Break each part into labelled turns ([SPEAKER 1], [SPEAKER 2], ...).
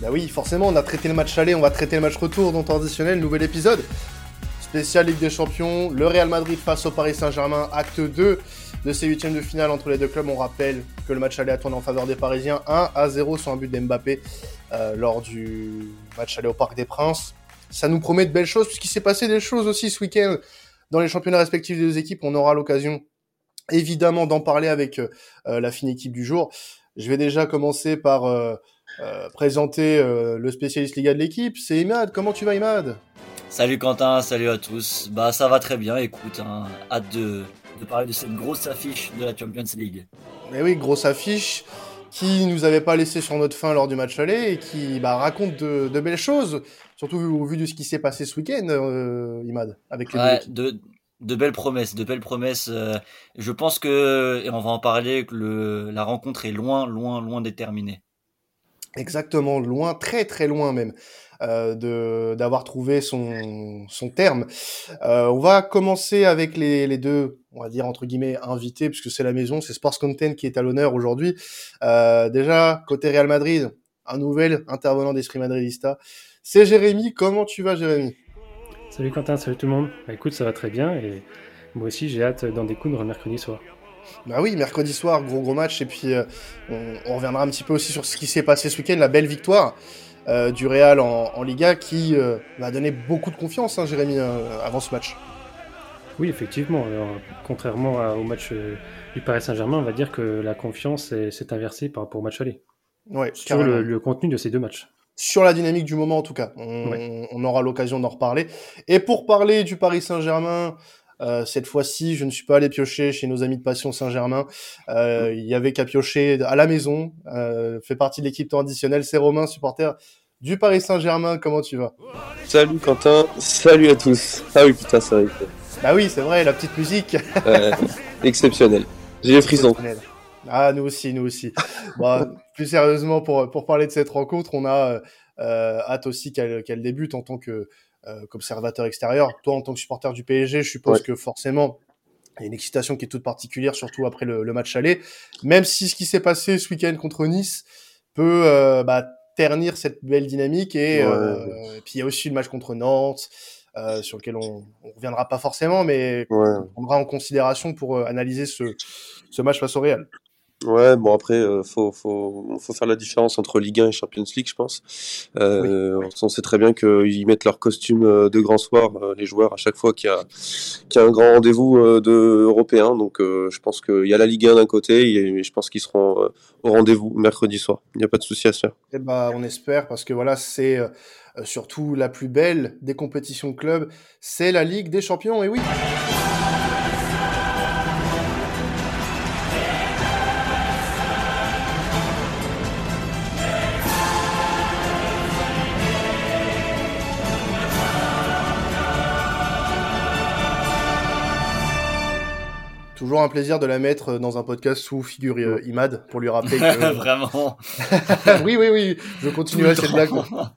[SPEAKER 1] Bah oui, forcément, on a traité le match aller, on va traiter le match retour dans traditionnel, nouvel épisode. Spécial Ligue des Champions, le Real Madrid face au Paris Saint-Germain, acte 2 de ces huitièmes de finale entre les deux clubs. On rappelle que le match aller a tourné en faveur des Parisiens 1 à 0 sur un but d'Mbappé euh, lors du match aller au Parc des Princes. Ça nous promet de belles choses puisqu'il s'est passé des choses aussi ce week-end dans les championnats respectifs des deux équipes. On aura l'occasion évidemment d'en parler avec euh, la fine équipe du jour. Je vais déjà commencer par euh, euh, présenter euh, le spécialiste Liga de l'équipe. C'est Imad. Comment tu vas, Imad?
[SPEAKER 2] Salut Quentin, salut à tous. Bah ça va très bien. Écoute, hein, hâte de, de parler de cette grosse affiche de la Champions League.
[SPEAKER 1] Eh oui, grosse affiche qui nous avait pas laissé sur notre fin lors du match aller et qui bah, raconte de, de, belles choses, surtout au vu de ce qui s'est passé ce week-end, euh, Imad, avec les
[SPEAKER 2] ouais, de, de belles promesses, de belles promesses. Euh, je pense que, et on va en parler, que le, la rencontre est loin, loin, loin déterminée.
[SPEAKER 1] Exactement, loin, très très loin même euh, de d'avoir trouvé son son terme. Euh, on va commencer avec les, les deux, on va dire entre guillemets invités puisque c'est la maison, c'est Sports Content qui est à l'honneur aujourd'hui. Euh, déjà côté Real Madrid, un nouvel intervenant d'Esprit Madridista, c'est Jérémy. Comment tu vas, Jérémy?
[SPEAKER 3] Salut Quentin, salut tout le monde. Bah, écoute, ça va très bien et moi aussi j'ai hâte d'en découdre mercredi soir.
[SPEAKER 1] Bah oui, mercredi soir, gros gros match, et puis euh, on, on, reviendra un petit peu aussi sur ce qui s'est passé ce week-end, la belle victoire euh, du Real en, en Liga qui euh, m'a donné beaucoup de confiance, hein, Jérémy, euh, avant ce match.
[SPEAKER 3] Oui, effectivement. Alors, contrairement à, au match du Paris Saint-Germain, on va dire que la confiance s'est inversée par rapport au match aller.
[SPEAKER 1] Ouais,
[SPEAKER 3] sur le, le, contenu de ces deux matchs.
[SPEAKER 1] Sur la dynamique du moment, en tout cas. On, ouais. on aura l'occasion d'en reparler. Et pour parler du Paris Saint-Germain, cette fois-ci, je ne suis pas allé piocher chez nos amis de Passion Saint-Germain. Euh, il y avait qu'à piocher à la maison. Euh, fait partie de l'équipe traditionnelle. C'est Romain, supporter du Paris Saint-Germain. Comment tu vas?
[SPEAKER 4] Salut Quentin. Salut à tous. Ah oui, putain, c'est vrai.
[SPEAKER 1] Bah oui, c'est vrai, la petite musique.
[SPEAKER 4] exceptionnel. J'ai les frissons.
[SPEAKER 1] Ah, nous aussi, nous aussi. bon, plus sérieusement, pour, pour parler de cette rencontre, on a euh, hâte aussi qu'elle qu débute en tant que euh, qu'observateur extérieur. Toi, en tant que supporter du PSG, je suppose ouais. que forcément, il y a une excitation qui est toute particulière, surtout après le, le match aller. Même si ce qui s'est passé ce week-end contre Nice peut euh, bah, ternir cette belle dynamique. Et, ouais. euh, et puis il y a aussi le match contre Nantes. Euh, sur lequel on ne reviendra pas forcément, mais ouais. on prendra en considération pour euh, analyser ce, ce match face au Real.
[SPEAKER 4] Ouais, bon après, euh, faut, faut, faut faire la différence entre Ligue 1 et Champions League, je pense. Euh, oui. On sait très bien qu'ils mettent leur costume euh, de grand soir, euh, les joueurs, à chaque fois qu'il y a, qu'il y a un grand rendez-vous de européen. Donc euh, je pense qu'il y a la Ligue 1 d'un côté, et je pense qu'ils seront au rendez-vous mercredi soir. Il n'y a pas de souci à se faire.
[SPEAKER 1] Et bah, on espère, parce que voilà, c'est surtout la plus belle des compétitions de club, c'est la Ligue des Champions, et oui. Toujours un plaisir de la mettre dans un podcast sous figure euh, Imad pour lui rappeler que
[SPEAKER 2] vraiment.
[SPEAKER 1] oui oui oui, je continuerai cette blague.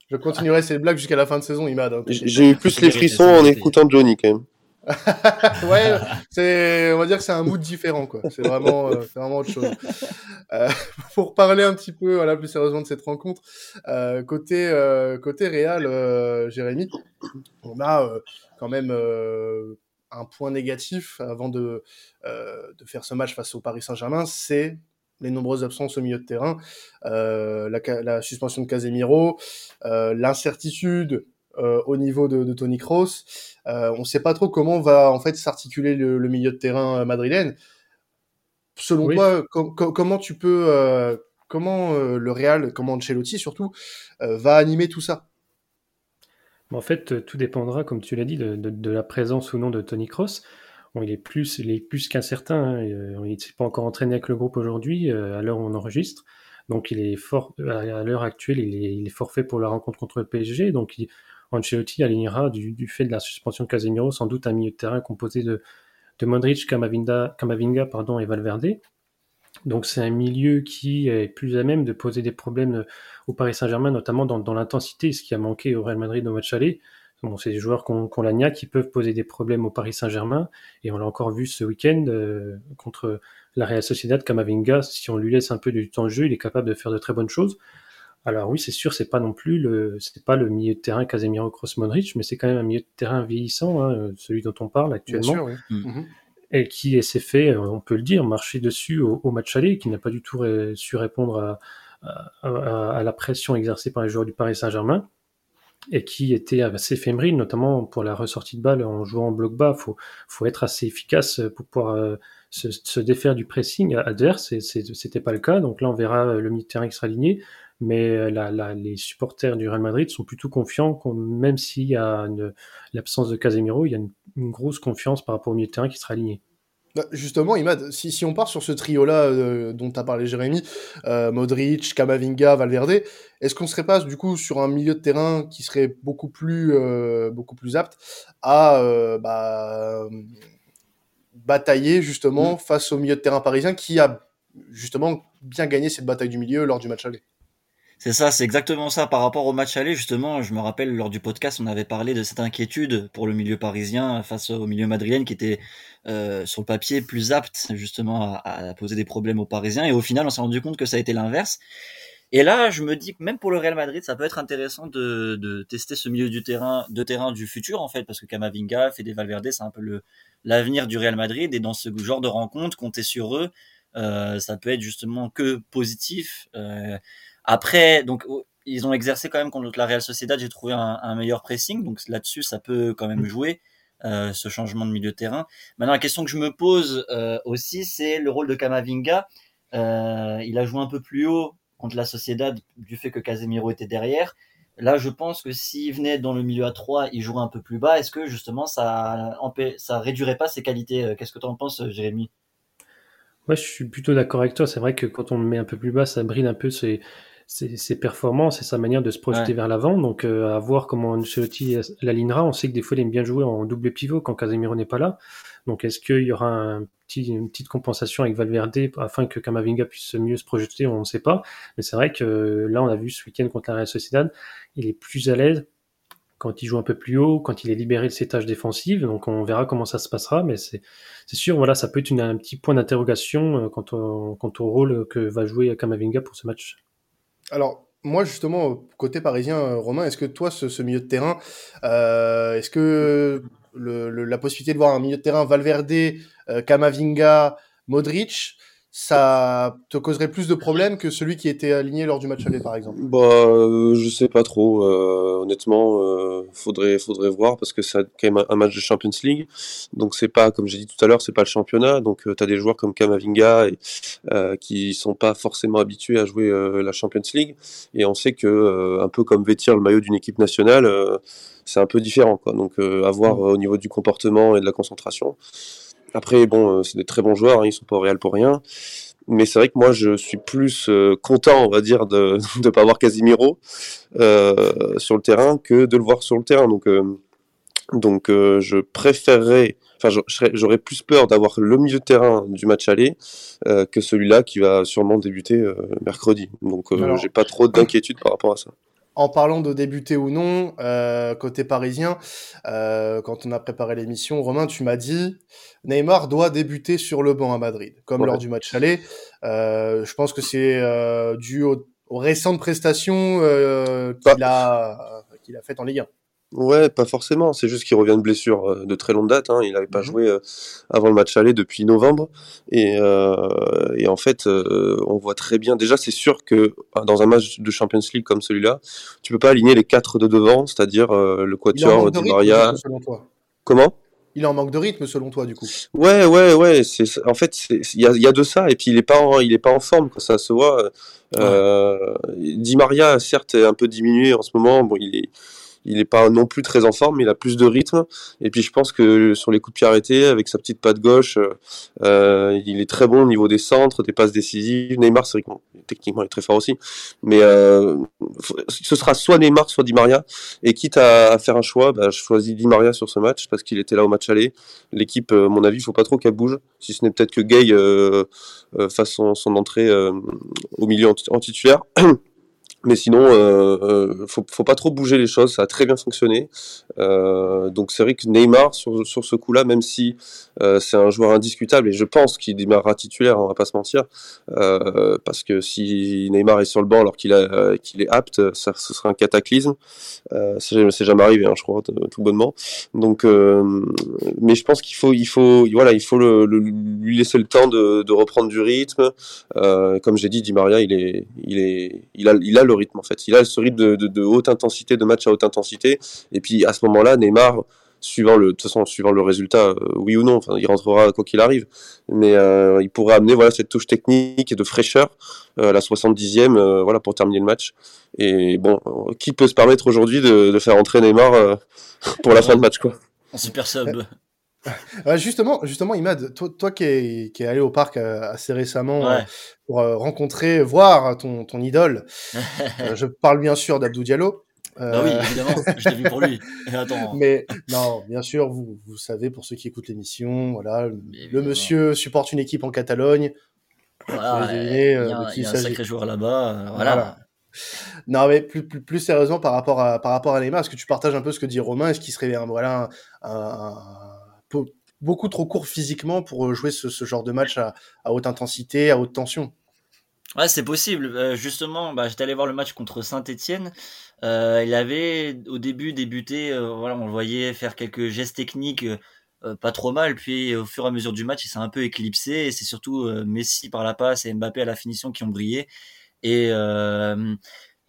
[SPEAKER 1] Je continuerai cette blague jusqu'à la fin de saison Imad. Hein,
[SPEAKER 4] J'ai eu plus les frissons en écoutant Johnny quand même.
[SPEAKER 1] ouais, c'est, on va dire que c'est un mood différent, quoi. C'est vraiment, euh, c'est vraiment autre chose. Euh, pour parler un petit peu, voilà, plus sérieusement de cette rencontre, euh, côté, euh, côté Real, euh, Jérémy, on a quand même un point négatif avant de, de faire ce match face au Paris Saint-Germain, c'est les nombreuses absences au milieu de terrain, la, la, suspension de Casemiro, l'incertitude euh, au niveau de, de Tony Kroos. Euh, on ne sait pas trop comment va en fait s'articuler le, le, milieu de terrain madrilène. Selon oui. toi, com com comment tu peux, euh, comment euh, le Real, comment Ancelotti surtout, euh, va animer tout ça?
[SPEAKER 3] En fait, tout dépendra, comme tu l'as dit, de, de, de, la présence ou non de Tony Kroos. Bon, il est plus, plus qu'incertain. Hein. Il ne s'est pas encore entraîné avec le groupe aujourd'hui, à l'heure où on enregistre. Donc, il est fort, à l'heure actuelle, il est, il est forfait pour la rencontre contre le PSG. Donc, il, Ancelotti alignera du, du, fait de la suspension de Casemiro sans doute un milieu de terrain composé de, de Modric, Camavinga pardon, et Valverde. Donc c'est un milieu qui est plus à même de poser des problèmes au Paris Saint-Germain, notamment dans, dans l'intensité, ce qui a manqué au Real Madrid au match aller. Bon, c'est des joueurs qu'on qu la niaque qui peuvent poser des problèmes au Paris Saint-Germain, et on l'a encore vu ce week-end euh, contre la Real Sociedad, Camavinga, si on lui laisse un peu du temps de jeu, il est capable de faire de très bonnes choses. Alors oui, c'est sûr, c'est pas non plus le, c'est pas le milieu de terrain Casemiro Cross Modric, mais c'est quand même un milieu de terrain vieillissant, hein, celui dont on parle actuellement. Bien sûr, oui. Mm. Et qui s'est fait, euh, on peut le dire, marcher dessus au, match aller, qui n'a pas du tout su répondre à, la pression exercée par les joueurs du Paris Saint-Germain et qui était assez éphémère, notamment pour la ressortie de balle en jouant en bloc bas. Faut, faut être assez efficace pour pouvoir euh, se, défaire du pressing adverse. Et c'était pas le cas. Donc là, on verra le milieu de terrain qui sera aligné mais euh, la, les supporters du Real Madrid sont plutôt confiants, même s'il y a l'absence de Casemiro, il y a une, grosse confiance par rapport au milieu de terrain qui sera aligné.
[SPEAKER 1] Bah, justement, Imad, si, si on part sur ce trio-là euh, dont tu as parlé Jérémy, euh, Modric, Camavinga, Valverde, est-ce qu'on serait pas du coup sur un milieu de terrain qui serait beaucoup plus, beaucoup plus apte à bah, batailler justement mm. face au milieu de terrain parisien qui a justement bien gagné cette bataille du milieu lors du match aller?
[SPEAKER 2] C'est ça, c'est exactement ça. Par rapport au match aller, justement, je me rappelle lors du podcast, on avait parlé de cette inquiétude pour le milieu parisien face au milieu madrilène qui était euh, sur le papier plus apte justement à, poser des problèmes aux Parisiens. Et au final, on s'est rendu compte que ça a été l'inverse. Et là, je me dis que même pour le Real Madrid, ça peut être intéressant de, de tester ce milieu du terrain, de terrain du futur en fait, parce que Camavinga, Fede Valverde, c'est un peu le l'avenir du Real Madrid. Et dans ce genre de rencontre, compter sur eux, euh, ça peut être justement que positif. Euh, après, donc ils ont exercé quand même contre la Real Sociedad, j'ai trouvé un, meilleur pressing, donc là-dessus ça peut quand même mm. jouer. Euh, ce changement de milieu de terrain. Maintenant, la question que je me pose euh, aussi, c'est le rôle de Camavinga. Euh, il a joué un peu plus haut contre la Sociedad du fait que Casemiro était derrière. Là, je pense que s'il venait dans le milieu à 3, il jouerait un peu plus bas. Est-ce que justement ça, ça réduirait pas ses qualités Qu'est-ce que tu en penses, Jérémy?
[SPEAKER 3] Moi, je suis plutôt d'accord avec toi. C'est vrai que quand on le met un peu plus bas, ça brille un peu ses, ses, performances et sa manière de se projeter vers l'avant. Donc, euh, à voir comment Ancelotti l'alignera. On sait que des fois, il aime bien jouer en double pivot quand Casemiro n'est pas là. Donc, est-ce qu'il y aura un petit, une petite compensation avec Valverde afin que Kamavinga puisse mieux se projeter? On ne sait pas. Mais c'est vrai que là, on a vu ce week-end contre la Real Sociedad, il est plus à l'aise quand il joue un peu plus haut, quand il est libéré de ses tâches défensives. Donc on verra comment ça se passera, mais c'est sûr, voilà, ça peut être un petit point d'interrogation euh, quant au, quant au rôle que va jouer Kamavinga pour ce match.
[SPEAKER 1] Alors, moi, justement, côté parisien, euh, Romain, est-ce que toi, ce, milieu de terrain, euh, est-ce que la possibilité de voir un milieu de terrain Valverde, euh, Kamavinga, Modric, ça te causerait plus de problèmes que celui qui était aligné lors du match aller, par exemple?
[SPEAKER 4] Bah, euh, je sais pas trop. Euh, honnêtement, euh, faudrait, faudrait voir parce que c'est quand même un match de Champions League. Donc c'est pas, comme j'ai dit tout à l'heure, c'est pas le championnat. Donc tu as des joueurs comme Kamavinga et, qui sont pas forcément habitués à jouer la Champions League. Et on sait que un peu comme vêtir le maillot d'une équipe nationale, c'est un peu différent. Quoi. Donc à voir mm. au niveau du comportement et de la concentration. Après, bon, euh, c'est des très bons joueurs, hein, ils sont pas au Real pour rien. Mais c'est vrai que moi, je suis plus euh, content, on va dire, de ne pas avoir Casimiro euh, sur le terrain que de le voir sur le terrain. Donc, donc je préférerais, enfin, j'aurais plus peur d'avoir le milieu de terrain du match aller que celui-là qui va sûrement débuter mercredi. Donc, j'ai pas trop d'inquiétude par rapport à ça
[SPEAKER 1] en parlant de débuter ou non, euh, côté parisien, euh, quand on a préparé l'émission, Romain, tu m'as dit Neymar doit débuter sur le banc à Madrid, comme lors du match aller. Euh, je pense que c'est dû aux, récentes prestations bah. qu'il a, qu'il a faites en Ligue 1.
[SPEAKER 4] Ouais, pas forcément. C'est juste qu'il revient de blessure euh, de très longue date. Hein. Il n'avait pas mmh joué euh, avant le match aller depuis novembre. Et, euh, et en fait, on voit très bien. Déjà, c'est sûr que dans un match de Champions League comme celui-là, tu peux pas aligner les quatre de devant, c'est-à-dire le Quatuor, Di Maria. Comment?
[SPEAKER 1] Il est en manque de rythme selon toi du coup.
[SPEAKER 4] Ouais ouais ouais c'est en fait il y a, y a, de ça et puis il est pas en, il est pas en forme ça se voit. Di Maria certes est un peu diminué en ce moment bon il est il n'est pas non plus très en forme, il a plus de rythme. Et puis je pense que sur les coups de pied arrêtés, avec sa petite patte gauche, euh, il est très bon au niveau des centres, des passes décisives. Neymar, c'est vrai que techniquement, il est très fort aussi. Mais euh, ce sera soit Neymar, soit Di Maria. Et quitte à, faire un choix, bah, je choisis Di Maria sur ce match parce qu'il était là au match aller. L'équipe, euh, à mon avis, il faut pas trop qu'elle bouge. Si ce n'est peut-être que Gay fasse son, entrée au milieu en. Mais sinon, euh, euh, faut, faut pas trop bouger les choses, ça a très bien fonctionné. Euh, donc c'est vrai que Neymar sur, sur ce coup-là, même si euh, c'est un joueur indiscutable et je pense qu'il démarrera titulaire, on va pas se mentir, euh, parce que si Neymar est sur le banc alors qu'il a qu'il est apte, ça ce sera un cataclysme. Euh, c'est jamais arrivé, hein, je crois, tout bonnement. Donc, mais je pense qu'il faut il faut voilà il faut le, lui laisser le temps de, de reprendre du rythme. comme j'ai dit, Di Maria, il est il est il a il a le rythme en fait. Il a ce rythme de, haute intensité, de match à haute intensité. Et puis à ce moment-là, Neymar, suivant le, de toute façon, suivant le résultat, euh, oui ou non, enfin, il rentrera quoi qu'il arrive. Mais euh, il pourrait amener voilà cette touche technique et de fraîcheur euh, à la 70e, voilà pour terminer le match. Et bon, qui peut se permettre aujourd'hui de, faire entrer Neymar pour la fin de match quoi?
[SPEAKER 2] En super sub.
[SPEAKER 1] justement, justement, Imad, toi, toi qui es, qui est allé au parc assez récemment pour rencontrer, voir ton, ton idole, je parle bien sûr d'Abdou Diallo.
[SPEAKER 2] Bah oui, évidemment, je l'ai vu pour lui.
[SPEAKER 1] Mais non, bien sûr, vous, vous savez, pour ceux qui écoutent l'émission, voilà, le, monsieur supporte une équipe en Catalogne.
[SPEAKER 2] Voilà, il y a, un sacré joueur là-bas. voilà.
[SPEAKER 1] Non, mais plus, plus, plus, sérieusement par rapport à par rapport à Neymar, est-ce que tu partages un peu ce que dit Romain? Est-ce qu'il serait voilà un, beaucoup trop court physiquement pour jouer ce, genre de match à, haute intensité, à haute tension
[SPEAKER 2] Ouais, c'est possible. Euh, justement, bah, j'étais allé voir le match contre Saint-Etienne. Euh, il avait au début débuté, euh, voilà, on le voyait faire quelques gestes techniques euh, pas trop mal. Puis au fur et à mesure du match, il s'est un peu éclipsé. Et c'est surtout Messi par la passe et Mbappé à la finition qui ont brillé. Et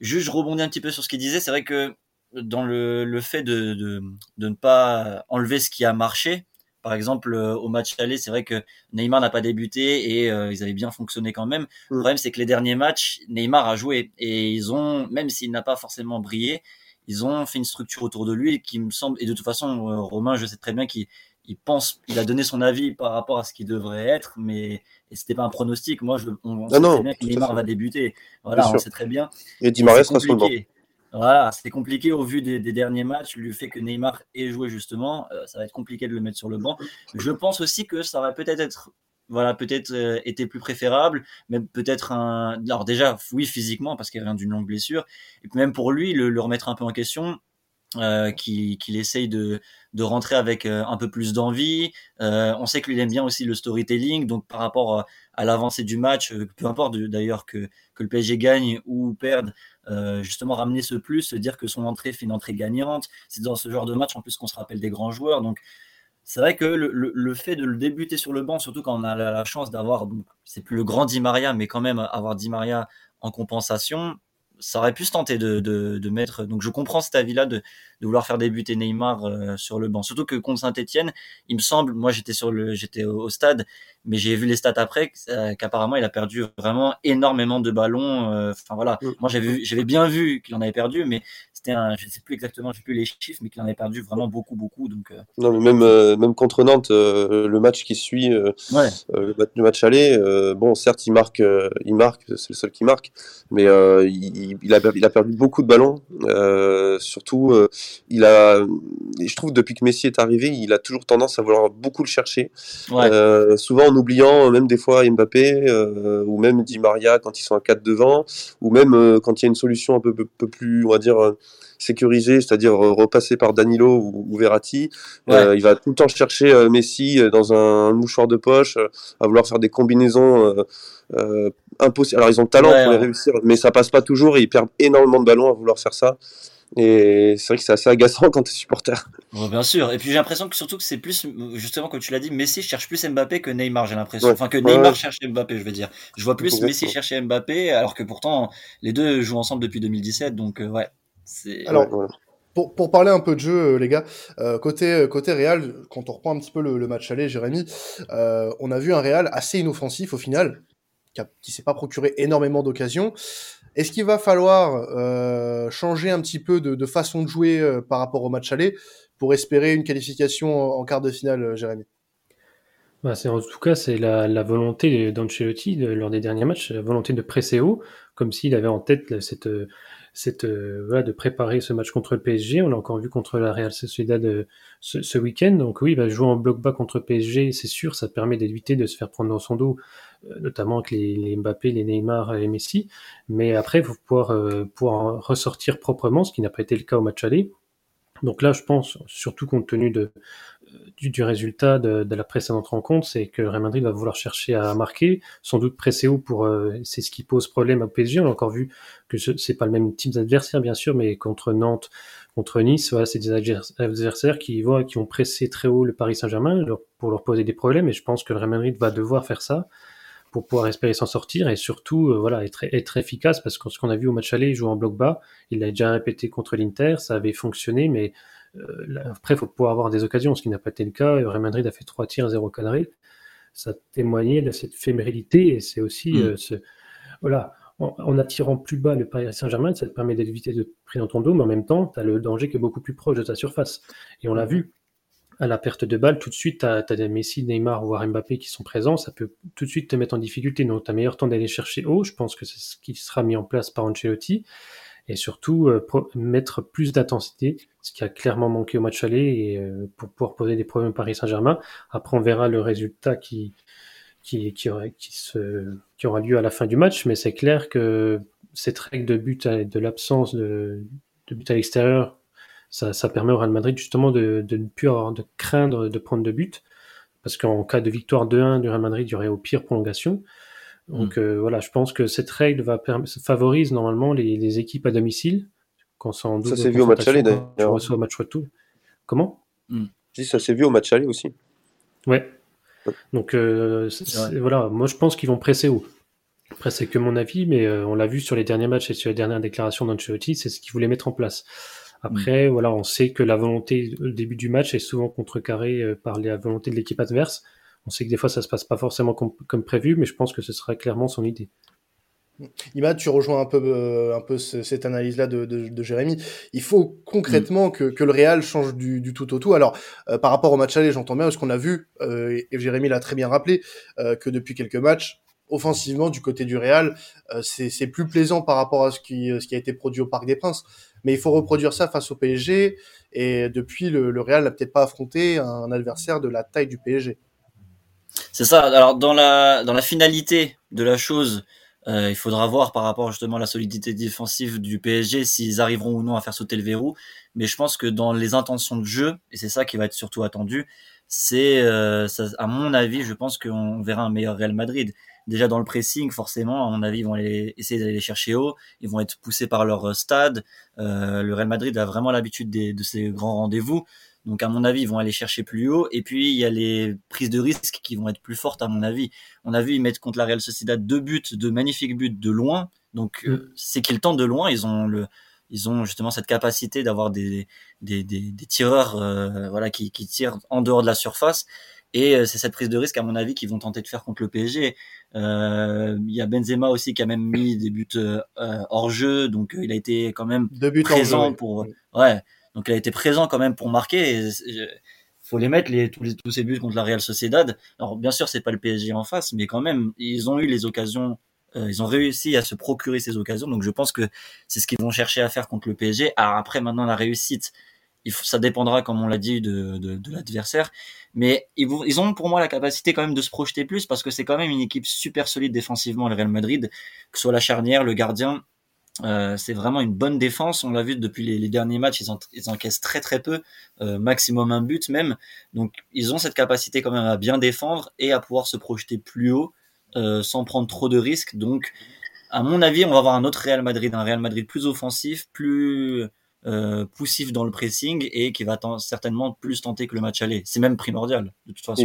[SPEAKER 2] juste, je un petit peu sur ce qu'il disait. C'est vrai que dans le, fait de ne pas enlever ce qui a marché, par exemple, euh, au match aller, c'est vrai que Neymar n'a pas débuté et euh, ils avaient bien fonctionné quand même. Le mm. problème, c'est que les derniers matchs, Neymar a joué et ils ont, même s'il n'a pas forcément brillé, ils ont fait une structure autour de lui qui me semble. Et de toute façon, euh, Romain, je sais très bien qu'il il pense, il a donné son avis par rapport à ce qu'il devrait être, mais c'était pas un pronostic. Moi, je, on, ah sait très bien que Neymar va débuter. Voilà, on sait très bien.
[SPEAKER 4] Et Di Maria sera sur le banc.
[SPEAKER 2] Voilà, c'est compliqué au vu des, derniers matchs, le fait que Neymar ait joué justement, euh, ça va être compliqué de le mettre sur le banc. Je pense aussi que ça aurait peut-être être, voilà, peut-être euh, été plus préférable, même peut-être un, alors déjà, oui, physiquement, parce qu'il vient d'une longue blessure, et puis même pour lui, le, remettre un peu en question, euh, qu'il essaye de, de rentrer avec un peu plus d'envie. on sait qu'il aime bien aussi le storytelling, donc par rapport à l'avancée du match, peu importe d'ailleurs que, que le PSG gagne ou perde, euh, justement ramener ce plus, se dire que son entrée fait une entrée gagnante. C'est dans ce genre de match en plus qu'on se rappelle des grands joueurs. Donc c'est vrai que le, le, fait de le débuter sur le banc, surtout quand on a la, chance d'avoir, c'est plus le grand Di Maria, mais quand même avoir Di Maria en compensation, ça aurait pu se tenter de, de, de mettre. Donc je comprends cet avis-là de, de, vouloir faire débuter Neymar euh, sur le banc. Surtout que contre Saint-Etienne, il me semble, moi j'étais sur le, j'étais au, stade, mais j'ai vu les stats après euh, qu'apparemment il a perdu vraiment énormément de ballons. Euh, enfin voilà, mm. moi j'avais j'avais bien vu qu'il en avait perdu, mais c'était un, je sais plus exactement, j'ai plus les chiffres, mais qu'il en avait perdu vraiment beaucoup beaucoup. Donc
[SPEAKER 4] non, mais même même contre Nantes, le match qui suit, ouais. le match aller, bon certes il marque, il marque, c'est le seul qui marque, mais il, il, a, il a perdu beaucoup de ballons, surtout il a, je trouve depuis que Messi est arrivé, il a toujours tendance à vouloir beaucoup le chercher. Euh, souvent en oubliant même des fois Mbappé euh, ou même Di Maria quand ils sont à 4 devant, ou même euh, quand il y a une solution un peu, peu, plus, on va dire sécurisée, c'est-à-dire repasser par Danilo ou, Verratti. il va tout le temps chercher Messi dans un mouchoir de poche, à vouloir faire des combinaisons impossibles. Alors ils ont le talent pour les réussir, mais ça passe pas toujours et ils perdent énormément de ballons à vouloir faire ça. Et c'est vrai que c'est assez agaçant quand tu es supporter.
[SPEAKER 2] bien sûr. Et puis j'ai l'impression que surtout que c'est plus, justement, comme tu l'as dit, Messi cherche plus Mbappé que Neymar, j'ai l'impression. Enfin, que Neymar cherche Mbappé, je veux dire. Je vois plus Messi chercher Mbappé, alors que pourtant, les deux jouent ensemble depuis 2017. Donc, euh, ouais.
[SPEAKER 1] Alors, pour, pour, parler un peu de jeu, euh, les gars, euh, côté, côté Real, quand on reprend un petit peu le, match aller, Jérémy, on a vu un Real assez inoffensif au final, qui, qui s'est pas procuré énormément d'occasions. Est-ce qu'il va falloir euh, changer un petit peu de, façon de jouer euh, par rapport au match aller pour espérer une qualification en, quart de finale, euh, Jérémy?
[SPEAKER 3] Bah, en tout cas, c'est la, la volonté d'Ancelotti lors des derniers matchs, la volonté de presser haut, comme s'il avait en tête cette, cette, euh, voilà, de préparer ce match contre le PSG. On l'a encore vu contre la Real Sociedad euh, ce, ce week-end. Donc oui, va jouer en bloc bas contre PSG, c'est sûr, ça permet d'éviter de se faire prendre dans son dos, euh, notamment avec les, les, Mbappé, les Neymar et Messi. Mais après, il faut pouvoir, pouvoir ressortir proprement, ce qui n'a pas été le cas au match aller. Donc là, je pense, surtout compte tenu de, du, résultat de, la précédente rencontre, c'est que Real Madrid va vouloir chercher à marquer, sans doute presser haut pour, euh, c'est ce qui pose problème au PSG. On a encore vu que c'est pas le même type d'adversaire, bien sûr, mais contre Nantes, contre Nice, voilà, c'est des adversaires qui qui ont pressé très haut le Paris Saint-Germain pour leur poser des problèmes. Et je pense que le Real va devoir faire ça pour pouvoir espérer s'en sortir et surtout euh, voilà être, être efficace parce que ce qu'on a vu au match aller, il joue en bloc bas, il l'a déjà répété contre l'Inter, ça avait fonctionné, mais après, il faut pouvoir avoir des occasions, ce qui n'a pas été le cas. Real Madrid a fait trois tirs, zéro cadré. Ça témoignait de cette fémérité et c'est aussi mm. euh, ce, voilà, en, attirant plus bas le Paris Saint-Germain, ça te permet d'éviter de prendre dans ton dos, mais en même temps, tu as le danger qui est beaucoup plus proche de ta surface. Et on l'a vu, à la perte de balle, tout de suite, tu as, des Messi, Neymar ou Mbappé qui sont présents, ça peut tout de suite te mettre en difficulté. Donc, tu as meilleur temps d'aller chercher haut. Je pense que c'est ce qui sera mis en place par Ancelotti et surtout euh, mettre plus d'intensité, ce qui a clairement manqué au match aller et euh, pour pouvoir poser des problèmes au Paris Saint-Germain. Après, on verra le résultat qui qui, qui, aura, qui, se, qui aura lieu à la fin du match, mais c'est clair que cette règle de but, de l'absence de, de but à l'extérieur, ça, ça, permet au Real Madrid justement de, de ne plus avoir de craindre de prendre de but, parce qu'en cas de victoire 2-1 du Real Madrid, il y aurait au pire prolongation. Donc mm. euh, voilà, je pense que cette règle va favorise normalement les, les, équipes à domicile
[SPEAKER 4] quand en Ça s'est vu au match aller d'ailleurs.
[SPEAKER 3] au match retour. Comment?
[SPEAKER 4] Mm. Je dis ça s'est vu au match aller aussi.
[SPEAKER 3] Ouais. Donc euh, voilà, moi je pense qu'ils vont presser haut. Après c'est que mon avis, mais euh, on l'a vu sur les derniers matchs et sur les dernières déclarations d'Ancelotti, c'est ce qu'il voulait mettre en place. Après, mm. voilà, on sait que la volonté au début du match est souvent contrecarrée euh, par la volonté de l'équipe adverse. On sait que des fois, ça se passe pas forcément comme, prévu, mais je pense que ce sera clairement son idée.
[SPEAKER 1] Imad, tu rejoins un peu, euh, un peu cette analyse-là de, de, Jérémy. Il faut concrètement mm. que, que, le Real change du, du, tout au tout. Alors, euh, par rapport au match aller, j'entends bien, parce qu'on a vu, euh, et Jérémy l'a très bien rappelé, que depuis quelques matchs, offensivement, du côté du Real, c'est plus plaisant par rapport à ce qui, ce qui a été produit au Parc des Princes. Mais il faut reproduire ça face au PSG, et depuis, le, le Real n'a peut-être pas affronté un adversaire de la taille du PSG.
[SPEAKER 2] C'est ça. Alors dans la dans la finalité de la chose, euh, il faudra voir par rapport justement à la solidité défensive du PSG s'ils arriveront ou non à faire sauter le verrou. Mais je pense que dans les intentions de jeu, et c'est ça qui va être surtout attendu, c'est euh, à mon avis, je pense qu'on verra un meilleur Real Madrid. Déjà dans le pressing, forcément, à mon avis, ils vont essayer d'aller les chercher haut. Ils vont être poussés par leur stade. Euh, le Real Madrid a vraiment l'habitude de ces grands rendez-vous. Donc à mon avis, ils vont aller chercher plus haut. Et puis il y a les prises de risque qui vont être plus fortes à mon avis. On a vu ils mettent contre la Real Sociedad deux buts, deux magnifiques buts de loin. Donc euh, mm. c'est qu'ils tentent de loin. Ils ont le, ils ont justement cette capacité d'avoir des, des, des, des tireurs, euh, voilà, qui, qui tirent en dehors de la surface. Et euh, c'est cette prise de risque, à mon avis, qu'ils vont tenter de faire contre le PSG. Il y a Benzema aussi qui a même mis des buts hors jeu, donc il a été quand même présent pour. Ouais, donc il a été présent quand même pour marquer. Il faut les mettre les, tous, les, tous ces buts contre la Real Sociedad. Alors bien sûr c'est pas le PSG en face, mais quand même ils ont eu les occasions. Euh, ils ont réussi à se procurer ces occasions, donc je pense que c'est ce qu'ils vont chercher à faire contre le PSG. Alors après maintenant la réussite, il faut, ça dépendra, comme on l'a dit, de, de, de l'adversaire. Mais ils, ils, ont pour moi la capacité quand même de se projeter plus parce que c'est quand même une équipe super solide défensivement, le Real Madrid, que ce soit la charnière, le gardien. Euh, c'est vraiment une bonne défense. On l'a vu depuis les, derniers matchs, ils, ils, encaissent très très peu, euh, maximum un but même. Donc ils ont cette capacité quand même à bien défendre et à pouvoir se projeter plus haut euh, sans prendre trop de risques. Donc à mon avis, on va avoir un autre Real Madrid, un Real Madrid plus offensif, plus euh, poussif dans le pressing et qui va certainement plus tenter que le match aller. C'est même primordial de toute façon.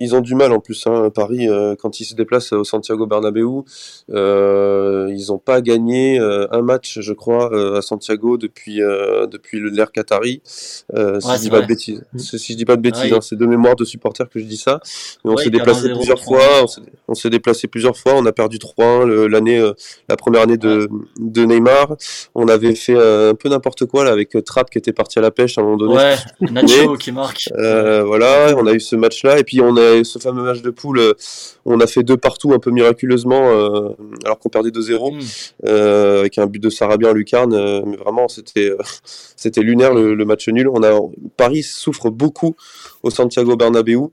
[SPEAKER 4] Ils ont du mal en plus. Hein, Paris, euh, quand ils se déplacent au Santiago Bernabéu, euh, ils n'ont pas gagné euh, un match, je crois, à Santiago depuis depuis l'ère Qatari. si, je dis pas de bêtises. si je dis pas de bêtises, hein, c'est de mémoire de supporters que je dis ça. Mais on s'est déplacé plusieurs fois. On s'est déplacé plusieurs fois. On a perdu 3-1 l'année, la première année de, de Neymar. On avait fait un peu n'importe quoi là, avec Trapp qui était parti à la pêche à un moment donné.
[SPEAKER 2] Ouais, Nacho qui marque.
[SPEAKER 4] Euh, voilà, on a eu ce match-là et puis on a avait ce fameux match de poule, euh, on a fait deux partout un peu miraculeusement, euh, alors qu'on perdait 2-0, mm. avec un but de Sarabia en lucarne. mais vraiment, c'était c'était lunaire le, match nul. On a Paris souffre beaucoup au Santiago Bernabéu.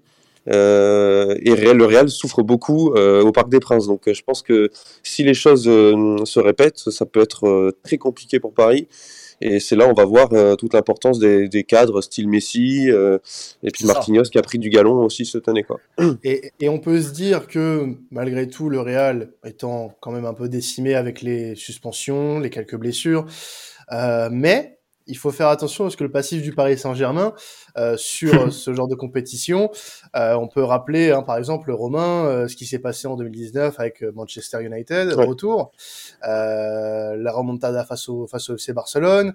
[SPEAKER 4] Euh, et le Real souffre beaucoup au Parc des Princes. Donc je pense que si les choses se répètent, ça peut être très compliqué pour Paris. Et c'est là on va voir euh, toute l'importance des, des, cadres style Messi euh, et puis Marquinhos qui a pris du galon aussi cette année. Quoi.
[SPEAKER 1] Et, et, on peut se dire que malgré tout, le Real étant quand même un peu décimé avec les suspensions, les quelques blessures, euh, mais il faut faire attention parce que le passif du Paris Saint-Germain euh, sur ce genre de compétition, euh, on peut rappeler hein, par exemple Romain euh, ce qui s'est passé en 2019 avec Manchester United retour, la remontada face au face au FC Barcelone,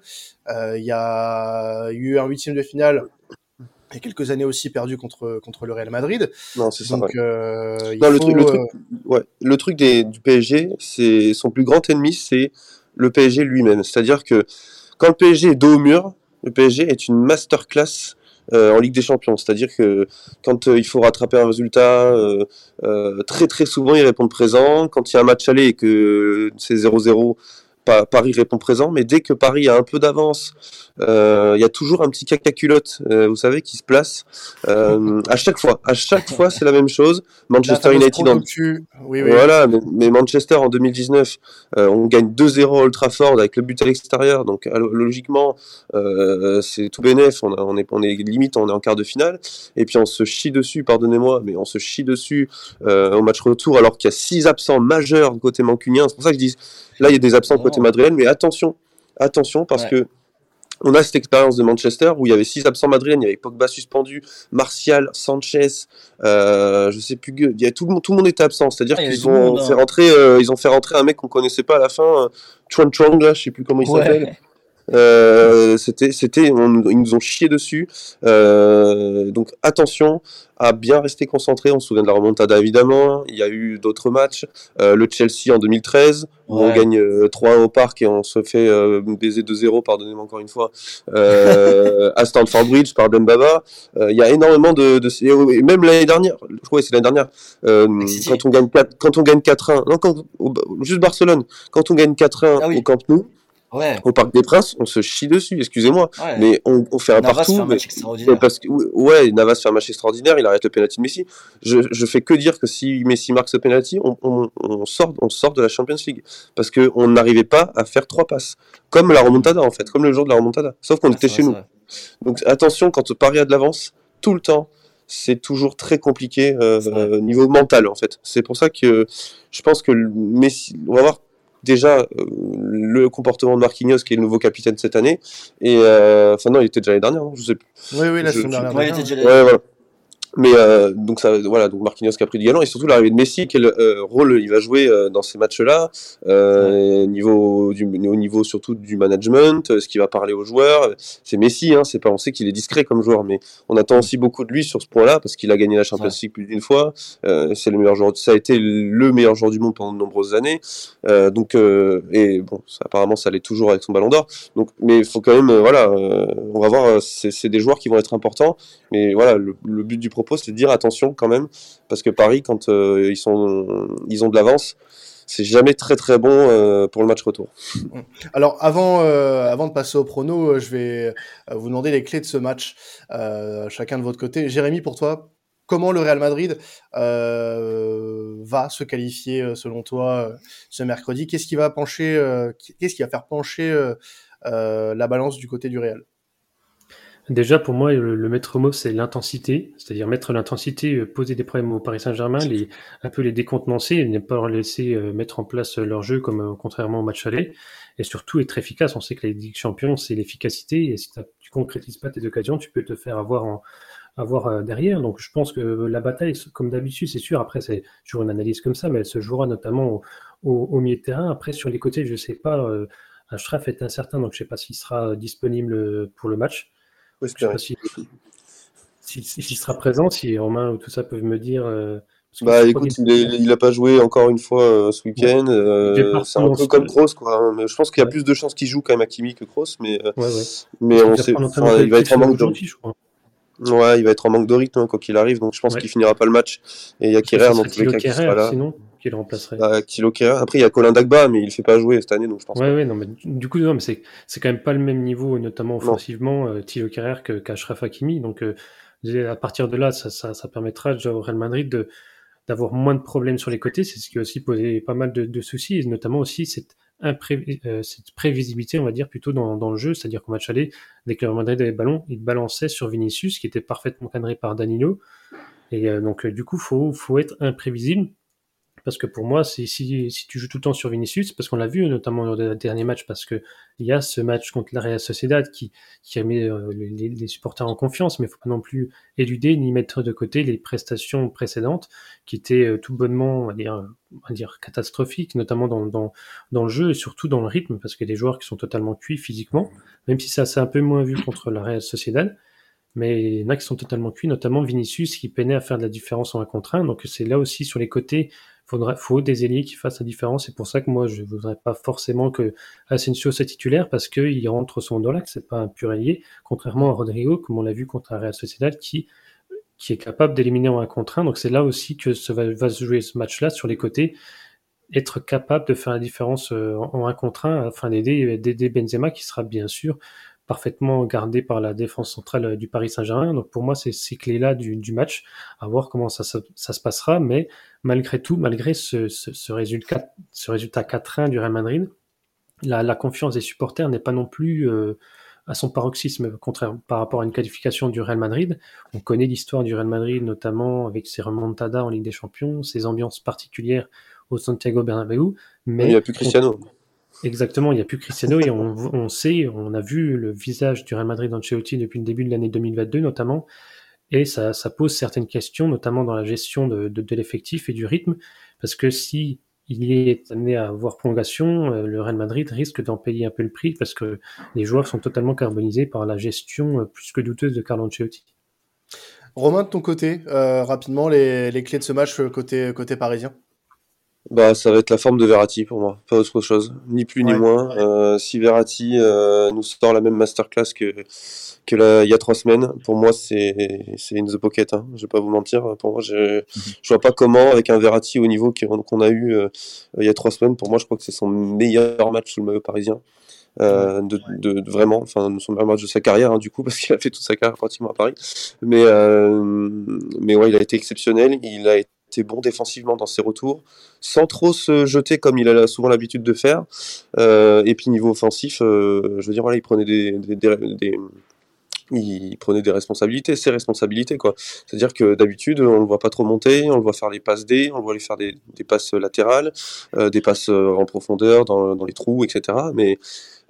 [SPEAKER 1] il y a eu un huitième de finale il y a quelques années aussi perdu contre contre le Real Madrid.
[SPEAKER 4] Non, c'est ça. Donc, le, truc, le, truc, ouais, le truc des, du PSG, c'est son plus grand ennemi, c'est le PSG lui-même. C'est-à-dire que quand le PSG est dos au mur, le PSG est une masterclass euh, en Ligue des Champions. C'est-à-dire que quand euh, il faut rattraper un résultat, euh, très très souvent ils répondent présent. Quand il y a un match aller et que c'est 0-0, Paris répond présent, mais dès que Paris a un peu d'avance, euh, il y a toujours un petit caca culotte, euh, vous savez, qui se place. Euh, à chaque fois, à chaque fois, c'est la même chose. Manchester United, en... oui, oui. voilà, mais, Manchester en 2019, on gagne 2-0 à Old Trafford avec le but à l'extérieur, donc logiquement, c'est tout bénef. On, on, est, on est limite, on est en quart de finale, et puis on se chie dessus, pardonnez-moi, mais on se chie dessus au match retour alors qu'il y a six absents majeurs côté mancunien. C'est pour ça que je dis Là, il y a des absents côté madrilène, mais attention, attention, parce que on a cette expérience de Manchester où il y avait six absents madrilènes, il y avait Pogba suspendu, Martial, Sanchez, euh, je sais plus, il y a tout le monde, tout le monde était absent, c'est-à-dire ah, qu'ils ont fait hein. rentrer, euh, ils ont fait rentrer un mec qu'on connaissait pas à la fin, euh, Chuan Chong là, je sais plus comment il s'appelle. Euh, c'était, c'était, ils nous ont chié dessus. Euh, donc attention à bien rester concentré. On se souvient de la remontada évidemment. Il y a eu d'autres matchs. Euh, le Chelsea en 2013, où on gagne 3 au parc et on se fait baiser 2-0, pardonnez-moi encore une fois, à Stamford Bridge par Dembaba. Il y a énormément de, de et même l'année dernière, je crois que c'est l'année dernière, quand on gagne 4, quand on gagne 4-1, non, quand, juste Barcelone, quand on gagne 4-1 ah au Camp Nou, au Parc des Princes, on se chie dessus, excusez-moi. Mais on, on, fait un Navas partout. Fait un match extraordinaire. Parce que, ouais, Navas fait un match extraordinaire, il arrête le penalty de Messi. Je, je fais que dire que si Messi marque ce penalty, on, on, on, sort, on sort de la Champions League. Parce qu'on n'arrivait pas à faire trois passes. Comme la remontada, en fait, comme le jour de la remontada. Sauf qu'on était chez nous. Donc attention, quand Paris a de l'avance, tout le temps, c'est toujours très compliqué euh, niveau mental, en fait. C'est pour ça que je pense que Messi, on va voir déjà euh, le comportement de Marquinhos qui est le nouveau capitaine cette année et euh, enfin non il était déjà l'année dernière je sais plus.
[SPEAKER 1] Oui oui la semaine dernière
[SPEAKER 4] ouais, il était déjà ouais, voilà. Mais euh, donc ça, voilà, donc Marquinhos qui a pris du galon et surtout l'arrivée de Messi, quel euh, rôle il va jouer euh, dans ces matchs-là, euh, niveau du, au niveau surtout du management, ce qui va parler aux joueurs. C'est Messi, hein, c'est pas, on sait qu'il est discret comme joueur, mais on attend aussi beaucoup de lui sur ce point-là parce qu'il a gagné la Champions League plus d'une fois. c'est le meilleur joueur, ça a été le meilleur joueur du monde pendant de nombreuses années. donc et bon, ça, apparemment ça l'est toujours avec son Ballon d'Or. Donc, mais il faut quand même, voilà, on va voir, c'est des joueurs qui vont être importants, mais voilà, le, le but du propose, c'est de dire attention quand même, parce que Paris, quand euh, ils, sont, ils ont de l'avance, c'est jamais très très bon euh, pour le match retour.
[SPEAKER 1] Alors avant, euh, avant de passer au prono, je vais vous demander les clés de ce match, chacun de votre côté. Jérémy, pour toi, comment le Real Madrid va se qualifier selon toi ce mercredi? Qu'est-ce qui va pencher, qu'est-ce qui va faire pencher la balance du côté du Real?
[SPEAKER 3] Déjà, pour moi, le, maître mot, c'est l'intensité, c'est-à-dire mettre l'intensité, euh, poser des problèmes au Paris Saint-Germain, les, un peu les décontenancer ne pas leur laisser euh, mettre en place leur jeu comme euh, contrairement au match aller, et surtout être efficace. On sait que la Ligue Champions, c'est l'efficacité, et si tu concrétises pas tes occasions, tu peux te faire avoir en, avoir derrière. Donc je pense que la bataille, comme d'habitude, c'est sûr, après c'est toujours une analyse comme ça, mais elle se jouera notamment au, milieu de terrain. Après sur les côtés, je sais pas, euh, Ashraf est incertain, donc je sais pas s'il sera disponible pour le match. Je sais pas s'il si, sera présent, si Romain ou tout ça peuvent me dire. Euh,
[SPEAKER 4] bah écoute, il, n'a pas joué encore une fois euh, ce week-end. Euh, c'est un peu comme Kroos, quoi. Hein, mais je pense qu'il y a plus de chances qu'il joue quand même à Kimi que Kroos, mais, mais on sait, il va être en manque de. Ouais, il va être en manque de rythme hein, quoi qu'il arrive, donc je pense
[SPEAKER 3] Ouais.
[SPEAKER 4] qu'il finira pas le match. Et il y a Kerrer dans tous les cas qui sera là.
[SPEAKER 3] sinon, qui le remplacerait.
[SPEAKER 4] Bah. Après, il y a Colin Dagba, mais il fait pas jouer cette année, donc je pense.
[SPEAKER 3] Ouais, ouais, non, mais du coup, non, mais c'est, c'est quand même pas le même niveau, notamment offensivement, euh, Thilo Kehrer que qu'Ashraf Hakimi. Donc, euh, à partir de là, ça, ça, ça permettra déjà au Real Madrid de, d'avoir moins de problèmes sur les côtés. C'est ce qui a aussi posé pas mal de, de soucis, et notamment aussi cette, impré- euh, cette prévisibilité, on va dire, plutôt dans, dans le jeu. C'est-à-dire qu'au match aller, dès que le Real Madrid avait le ballon, il balançait sur Vinicius, qui était parfaitement cadré par Danilo. Et euh, donc, du coup, faut, faut être imprévisible. Parce que pour moi, si, tu joues tout le temps sur Vinicius, parce qu'on l'a vu notamment lors des derniers matchs, parce que il y a ce match contre la Real Sociedad qui, qui met euh, les, supporters en confiance, mais il faut pas non plus éluder ni mettre de côté les prestations précédentes qui étaient euh, tout bonnement, on va dire, on va dire catastrophiques, notamment dans, le jeu et surtout dans le rythme, parce qu'il y a des joueurs qui sont totalement cuits physiquement, même si ça c'est un peu moins vu contre la Real Sociedad. Mais il y en a qui sont totalement cuits, notamment Vinicius qui peinait à faire de la différence en un contre un. Donc c'est là aussi sur les côtés, faudrait, faut des ailiers qui fassent la différence. C'est pour ça que moi, je voudrais pas forcément que Asensio soit titulaire parce qu'il rentre son Dolac, c'est pas un pur ailier, contrairement à Rodrigo, comme on l'a vu contre la Real Sociedad, qui, est capable d'éliminer en un contre un. Donc c'est là aussi que ça va, se jouer ce match-là sur les côtés, être capable de faire la différence euh, en un contre un afin d'aider, d'aider Benzema qui sera bien sûr parfaitement gardé par la défense centrale du Paris Saint-Germain. Donc pour moi, c'est ces clés-là du, du, match, à voir comment ça, ça, ça, se passera. Mais malgré tout, malgré ce, ce, ce résultat, ce résultat 4-1 du Real Madrid, la, la, confiance des supporters n'est pas non plus euh, à son paroxysme, contraire par rapport à une qualification du Real Madrid. On connaît l'histoire du Real Madrid, notamment avec ses remontadas en Ligue des Champions, ses ambiances particulières au Santiago Bernabéu.
[SPEAKER 4] Mais il n'y a plus Cristiano.
[SPEAKER 3] On, Exactement, il n'y a plus Cristiano et on, sait, on a vu le visage du Real Madrid Ancelotti depuis le début de l'année 2022 notamment, et ça, pose certaines questions, notamment dans la gestion de, l'effectif et du rythme, parce que si il est amené à avoir prolongation, euh, le Real Madrid risque d'en payer un peu le prix parce que les joueurs sont totalement carbonisés par la gestion plus que douteuse de Carlo Ancelotti.
[SPEAKER 1] Romain, de ton côté, euh, rapidement, les, clés de ce match côté parisien?
[SPEAKER 4] Bah, ça va être la forme de Verratti pour moi, pas autre chose, ni plus ouais. ni moins. Euh, si Verratti euh, nous sort la même masterclass que que la, il y a trois semaines, pour moi c'est c'est in the pocket. Hein. Je vais pas vous mentir. Pour moi, je je vois pas comment avec un Verratti au niveau qu'on a eu euh, il y a trois semaines. Pour moi, je crois que c'est son meilleur match sous le maillot parisien. Euh, de, de, de, vraiment, enfin son meilleur match de sa carrière hein, du coup parce qu'il a fait toute sa carrière pratiquement à Paris. Mais euh, mais ouais, il a été exceptionnel. Il a été était bon défensivement dans ses retours, sans trop se jeter comme il a souvent l'habitude de faire. Euh, et puis niveau offensif, euh, je veux dire, voilà, il prenait des, il prenait des responsabilités, ses responsabilités quoi. C'est-à-dire que d'habitude on le voit pas trop monter, on le voit faire les passes D, on le voit lui faire des, des passes latérales, euh, des passes en profondeur dans, dans les trous, etc. Mais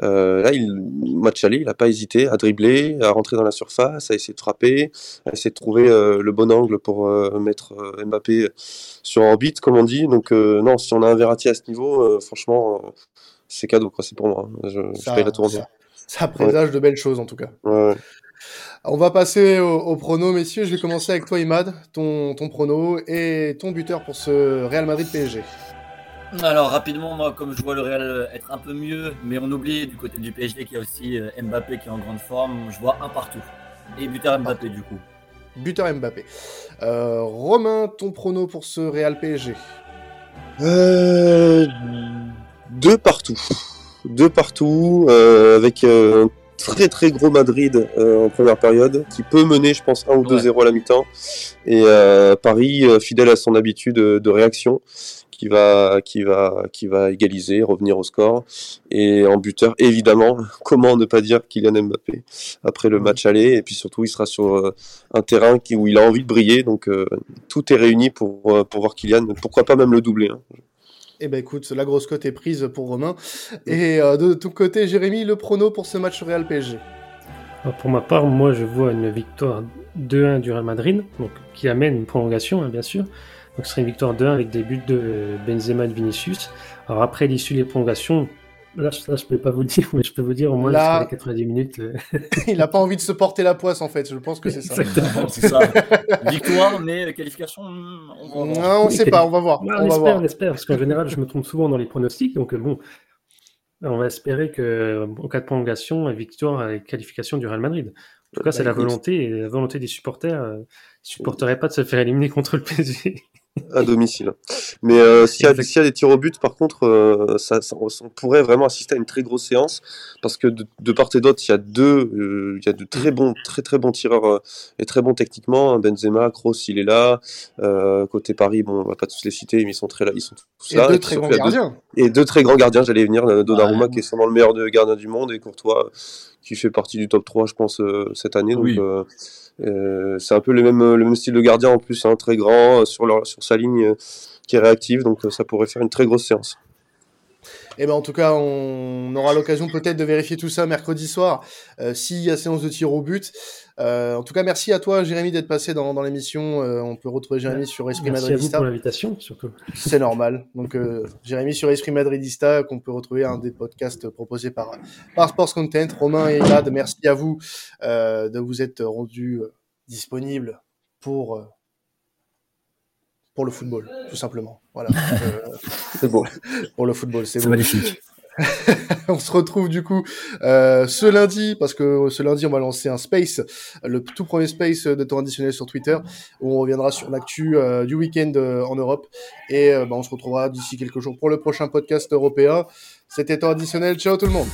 [SPEAKER 4] euh, là, il, match aller, il n'a pas hésité à dribbler, à rentrer dans la surface, à essayer de frapper, à essayer de trouver euh, le bon angle pour euh, mettre Mbappé sur orbite, comme on dit. Donc non, si on a un Verratti à ce niveau, franchement, c'est cadeau, quoi. C'est pour moi. Je,
[SPEAKER 1] ça,
[SPEAKER 4] je paye la tournée.
[SPEAKER 1] Ça, ça présage ouais. de belles choses en tout cas.
[SPEAKER 4] Ouais.
[SPEAKER 1] On va passer au, au, prono, messieurs. Je vais commencer avec toi, Imad, ton, ton prono et ton buteur pour ce Real Madrid PSG.
[SPEAKER 2] Alors rapidement, moi, comme je vois le Real être un peu mieux, mais on oublie du côté du PSG qu'il y a aussi euh, Mbappé qui est en grande forme, je vois un partout. Et buteur Mbappé du coup.
[SPEAKER 1] Buteur Mbappé. Euh, Romain, ton prono pour ce Real PSG
[SPEAKER 4] euh, Deux partout. Deux partout, euh, avec un très très gros Madrid euh, en première période, qui peut mener, je pense, 1 ou 2-0 ouais. à la mi-temps. Et Paris, fidèle à son habitude de réaction qui va, qui va, qui va égaliser, revenir au score. Et en buteur, évidemment, comment ne pas dire Kylian Mbappé après le match aller. Et puis surtout, il sera sur euh, un terrain qui, où il a envie de briller. Donc euh, tout est réuni pour, euh, pour voir Kylian. Pourquoi pas même le doubler. Hein.
[SPEAKER 1] Eh ben écoute, la grosse cote est prise pour Romain. Et euh, de ton côté, Jérémy, le prono pour ce match Real PSG
[SPEAKER 3] Pour ma part, moi je vois une victoire 2-1 du Real Madrid, donc qui amène une prolongation, hein, bien sûr. Donc ce serait une victoire 2-1 avec des buts de Benzema et de Vinicius. Alors après l'issue des prolongations, là, là je peux pas vous le dire, mais je peux vous dire au moins
[SPEAKER 1] là,
[SPEAKER 3] jusqu'à les 90 minutes. euh,
[SPEAKER 1] Il n'a pas envie de se porter la poisse en fait, je pense que c'est ça.
[SPEAKER 3] Exactement.
[SPEAKER 2] c'est ça. Victoire, mais qualification, hmm, on
[SPEAKER 1] on sait pas, on va voir.
[SPEAKER 3] Ouais,
[SPEAKER 1] on
[SPEAKER 3] on
[SPEAKER 1] va
[SPEAKER 3] espère,
[SPEAKER 1] voir.
[SPEAKER 3] on espère, parce qu'en général, je me trompe souvent dans les pronostics, donc euh, bon, on va espérer que, euh, en cas de prolongation, victoire et qualification du Real Madrid. tout cas, c'est la volonté et la volonté des supporters. Euh, ils supporteraient pas de se faire éliminer contre le PSG
[SPEAKER 4] à domicile. Mais euh, s'il y, y, a des tirs au but, par contre, euh, ça, ça, on pourrait vraiment assister à une très grosse séance parce que de, de part et d'autre, il y a deux, euh, il y a de très bons, très très bons tireurs et très bons techniquement. Benzema, Kroos, il est là. Côté Paris, bon, on va pas tous les citer, mais ils sont très là, ils sont tous là.
[SPEAKER 1] Et deux très grands gardiens.
[SPEAKER 4] Deux, et deux très grands gardiens, j'allais venir. Donnarumma, qui est sûrement le meilleur gardien du monde, et Courtois, qui fait partie du top 3, je pense, cette année. Donc, oui. Euh, c'est un peu le même, le même style de gardien en plus, hein, très grand, sur, leur, sur sa ligne euh, qui est réactive, donc ça pourrait faire une très grosse séance.
[SPEAKER 1] Eh ben en tout cas, on aura l'occasion peut-être de vérifier tout ça mercredi soir, euh, s'il y a séance de tir au but. Euh, en tout cas, merci à toi, Jérémy, d'être passé dans, dans l'émission. Euh, on peut retrouver Jérémy sur Esprit
[SPEAKER 3] merci
[SPEAKER 1] Madridista.
[SPEAKER 3] Merci pour l'invitation, surtout.
[SPEAKER 1] C'est normal. Donc, euh, Jérémy sur Esprit Madridista, qu'on peut retrouver un des podcasts proposés par, par Sports Content. Romain et Elad, merci à vous euh, de vous être rendus disponibles pour pour le football, tout simplement. Voilà. euh,
[SPEAKER 4] c'est beau.
[SPEAKER 1] Pour le football, c'est
[SPEAKER 2] magnifique.
[SPEAKER 1] on se retrouve du coup euh, ce lundi parce que ce lundi on va lancer un space, le tout premier space de temps additionnel sur Twitter où on reviendra sur l'actu euh, du week-end euh, en Europe et bah, on se retrouvera d'ici quelques jours pour le prochain podcast européen. C'était temps additionnel. Ciao tout le monde.